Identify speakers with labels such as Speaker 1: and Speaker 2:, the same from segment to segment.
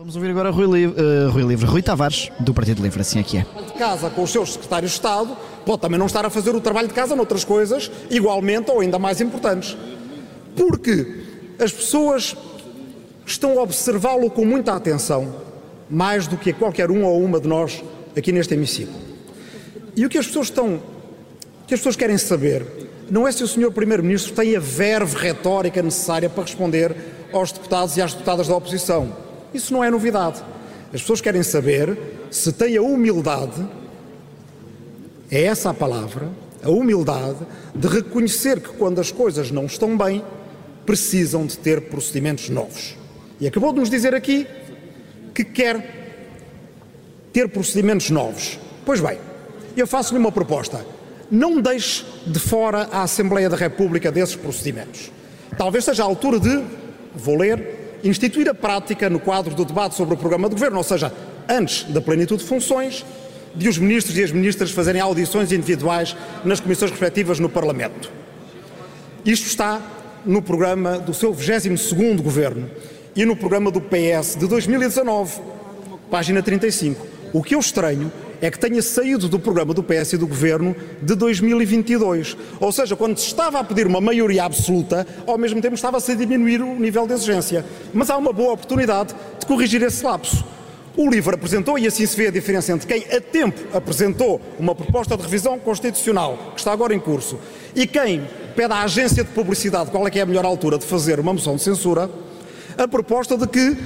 Speaker 1: Vamos ouvir agora Rui, uh, Rui Livre, Rui Tavares, do Partido Livre, assim aqui é.
Speaker 2: De casa com os seus secretários de Estado, pode também não estar a fazer o trabalho de casa noutras coisas igualmente ou ainda mais importantes. Porque as pessoas estão a observá-lo com muita atenção, mais do que qualquer um ou uma de nós aqui neste hemiciclo. E o que as pessoas estão, que as pessoas querem saber, não é se o Sr. Primeiro-Ministro tem a verve retórica necessária para responder aos deputados e às deputadas da oposição isso não é novidade. As pessoas querem saber se tem a humildade, é essa a palavra, a humildade de reconhecer que quando as coisas não estão bem, precisam de ter procedimentos novos. E acabou de nos dizer aqui que quer ter procedimentos novos. Pois bem, eu faço-lhe uma proposta. Não deixe de fora a Assembleia da República desses procedimentos. Talvez seja a altura de, vou ler, instituir a prática no quadro do debate sobre o programa de governo, ou seja, antes da plenitude de funções, de os ministros e as ministras fazerem audições individuais nas comissões respectivas no Parlamento. Isto está no programa do seu 22º governo e no programa do PS de 2019, página 35. O que eu estranho é que tenha saído do programa do PS e do Governo de 2022. Ou seja, quando se estava a pedir uma maioria absoluta, ao mesmo tempo estava-se a diminuir o nível de exigência. Mas há uma boa oportunidade de corrigir esse lapso. O LIVRE apresentou, e assim se vê a diferença entre quem a tempo apresentou uma proposta de revisão constitucional, que está agora em curso, e quem pede à agência de publicidade qual é que é a melhor altura de fazer uma moção de censura, a proposta de que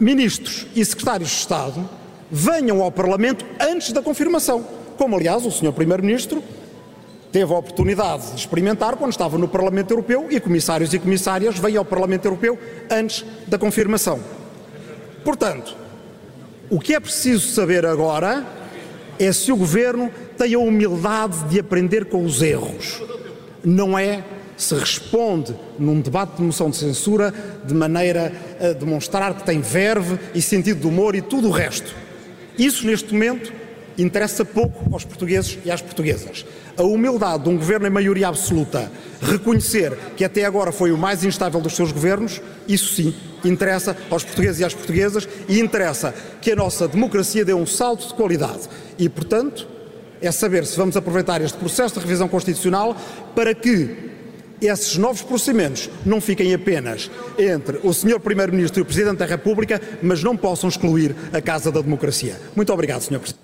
Speaker 2: ministros e secretários de Estado venham ao Parlamento antes da confirmação, como aliás o Sr. Primeiro-Ministro teve a oportunidade de experimentar quando estava no Parlamento Europeu e comissários e comissárias vêm ao Parlamento Europeu antes da confirmação. Portanto, o que é preciso saber agora é se o Governo tem a humildade de aprender com os erros. Não é se responde num debate de moção de censura de maneira a demonstrar que tem verve e sentido de humor e tudo o resto. Isso, neste momento, interessa pouco aos portugueses e às portuguesas. A humildade de um governo em maioria absoluta reconhecer que até agora foi o mais instável dos seus governos, isso sim interessa aos portugueses e às portuguesas e interessa que a nossa democracia dê um salto de qualidade. E, portanto, é saber se vamos aproveitar este processo de revisão constitucional para que esses novos procedimentos não fiquem apenas entre o Sr. Primeiro-Ministro e o Presidente da República, mas não possam excluir a Casa da Democracia. Muito obrigado, Sr. Presidente.